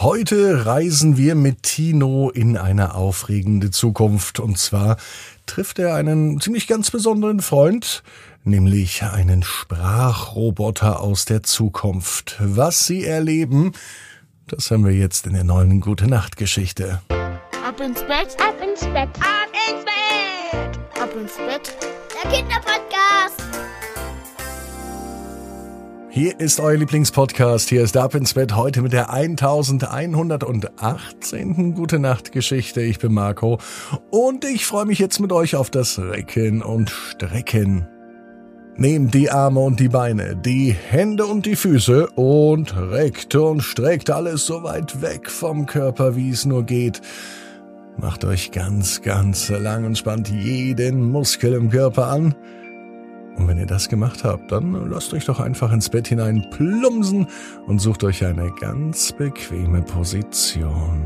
Heute reisen wir mit Tino in eine aufregende Zukunft. Und zwar trifft er einen ziemlich ganz besonderen Freund, nämlich einen Sprachroboter aus der Zukunft. Was sie erleben, das haben wir jetzt in der neuen Gute Nacht Geschichte. Ab ins Bett, ab ins Bett, ab ins Bett, ab ins Bett. Der Kinderpodcast. Hier ist euer Lieblingspodcast. Hier ist Ab ins Bett heute mit der 1118. Gute Nacht Geschichte. Ich bin Marco und ich freue mich jetzt mit euch auf das Recken und Strecken. Nehmt die Arme und die Beine, die Hände und die Füße und reckt und streckt alles so weit weg vom Körper, wie es nur geht. Macht euch ganz, ganz lang und spannt jeden Muskel im Körper an. Und wenn ihr das gemacht habt, dann lasst euch doch einfach ins Bett hinein plumsen und sucht euch eine ganz bequeme Position.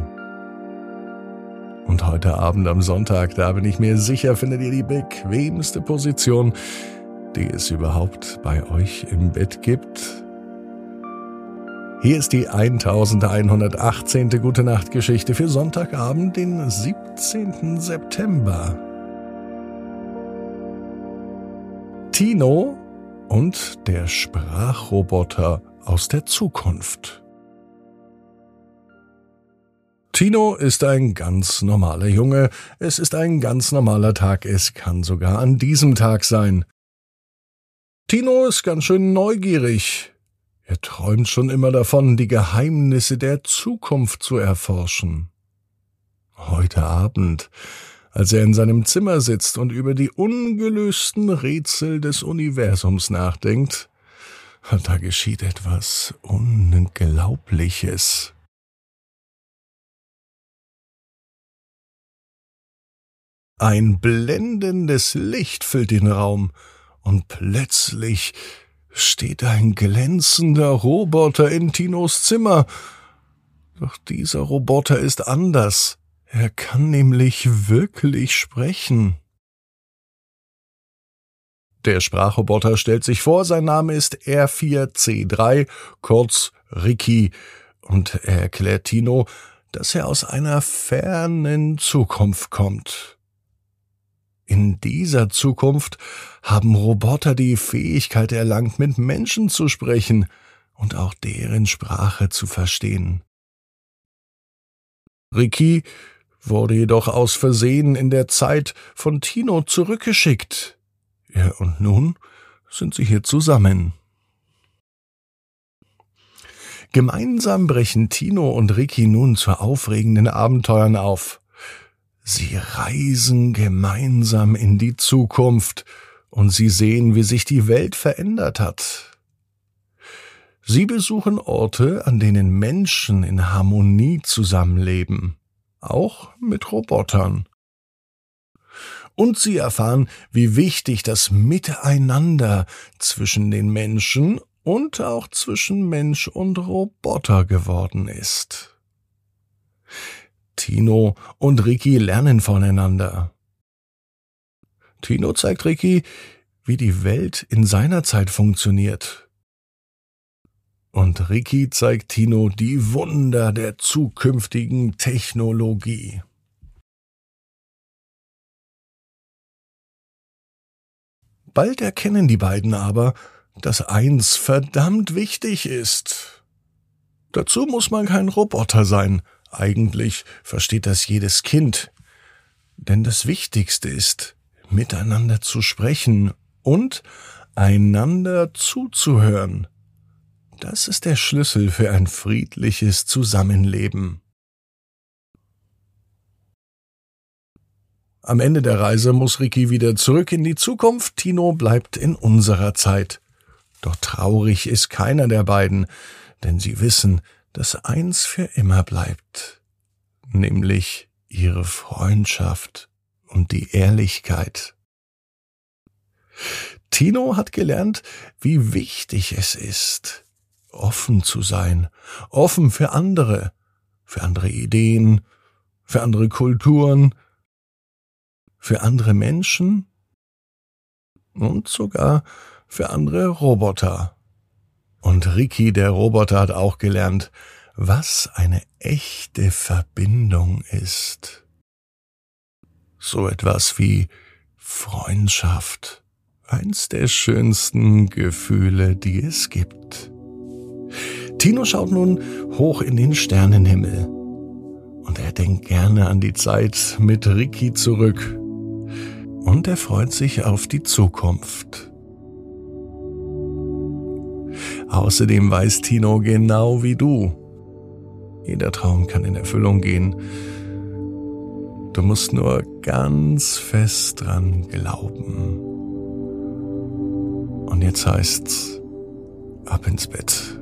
Und heute Abend am Sonntag, da bin ich mir sicher, findet ihr die bequemste Position, die es überhaupt bei euch im Bett gibt. Hier ist die 1118. Gute Nacht Geschichte für Sonntagabend, den 17. September. Tino und der Sprachroboter aus der Zukunft. Tino ist ein ganz normaler Junge, es ist ein ganz normaler Tag, es kann sogar an diesem Tag sein. Tino ist ganz schön neugierig. Er träumt schon immer davon, die Geheimnisse der Zukunft zu erforschen. Heute Abend als er in seinem Zimmer sitzt und über die ungelösten Rätsel des Universums nachdenkt, da geschieht etwas Unglaubliches. Ein blendendes Licht füllt den Raum, und plötzlich steht ein glänzender Roboter in Tinos Zimmer. Doch dieser Roboter ist anders. Er kann nämlich wirklich sprechen. Der Sprachroboter stellt sich vor, sein Name ist R4C3, kurz Ricky, und er erklärt Tino, dass er aus einer fernen Zukunft kommt. In dieser Zukunft haben Roboter die Fähigkeit erlangt, mit Menschen zu sprechen und auch deren Sprache zu verstehen. Ricky wurde jedoch aus Versehen in der Zeit von Tino zurückgeschickt. Ja, und nun sind sie hier zusammen. Gemeinsam brechen Tino und Ricky nun zu aufregenden Abenteuern auf. Sie reisen gemeinsam in die Zukunft und sie sehen, wie sich die Welt verändert hat. Sie besuchen Orte, an denen Menschen in Harmonie zusammenleben auch mit Robotern. Und sie erfahren, wie wichtig das Miteinander zwischen den Menschen und auch zwischen Mensch und Roboter geworden ist. Tino und Ricky lernen voneinander. Tino zeigt Ricky, wie die Welt in seiner Zeit funktioniert und Ricky zeigt Tino die Wunder der zukünftigen Technologie. Bald erkennen die beiden aber, dass eins verdammt wichtig ist. Dazu muss man kein Roboter sein, eigentlich versteht das jedes Kind. Denn das Wichtigste ist, miteinander zu sprechen und einander zuzuhören. Das ist der Schlüssel für ein friedliches Zusammenleben. Am Ende der Reise muss Ricky wieder zurück in die Zukunft, Tino bleibt in unserer Zeit. Doch traurig ist keiner der beiden, denn sie wissen, dass eins für immer bleibt, nämlich ihre Freundschaft und die Ehrlichkeit. Tino hat gelernt, wie wichtig es ist, offen zu sein, offen für andere, für andere Ideen, für andere Kulturen, für andere Menschen und sogar für andere Roboter. Und Ricky, der Roboter, hat auch gelernt, was eine echte Verbindung ist. So etwas wie Freundschaft, eins der schönsten Gefühle, die es gibt. Tino schaut nun hoch in den Sternenhimmel und er denkt gerne an die Zeit mit Ricky zurück und er freut sich auf die Zukunft. Außerdem weiß Tino genau wie du. Jeder Traum kann in Erfüllung gehen. Du musst nur ganz fest dran glauben. Und jetzt heißt's, ab ins Bett.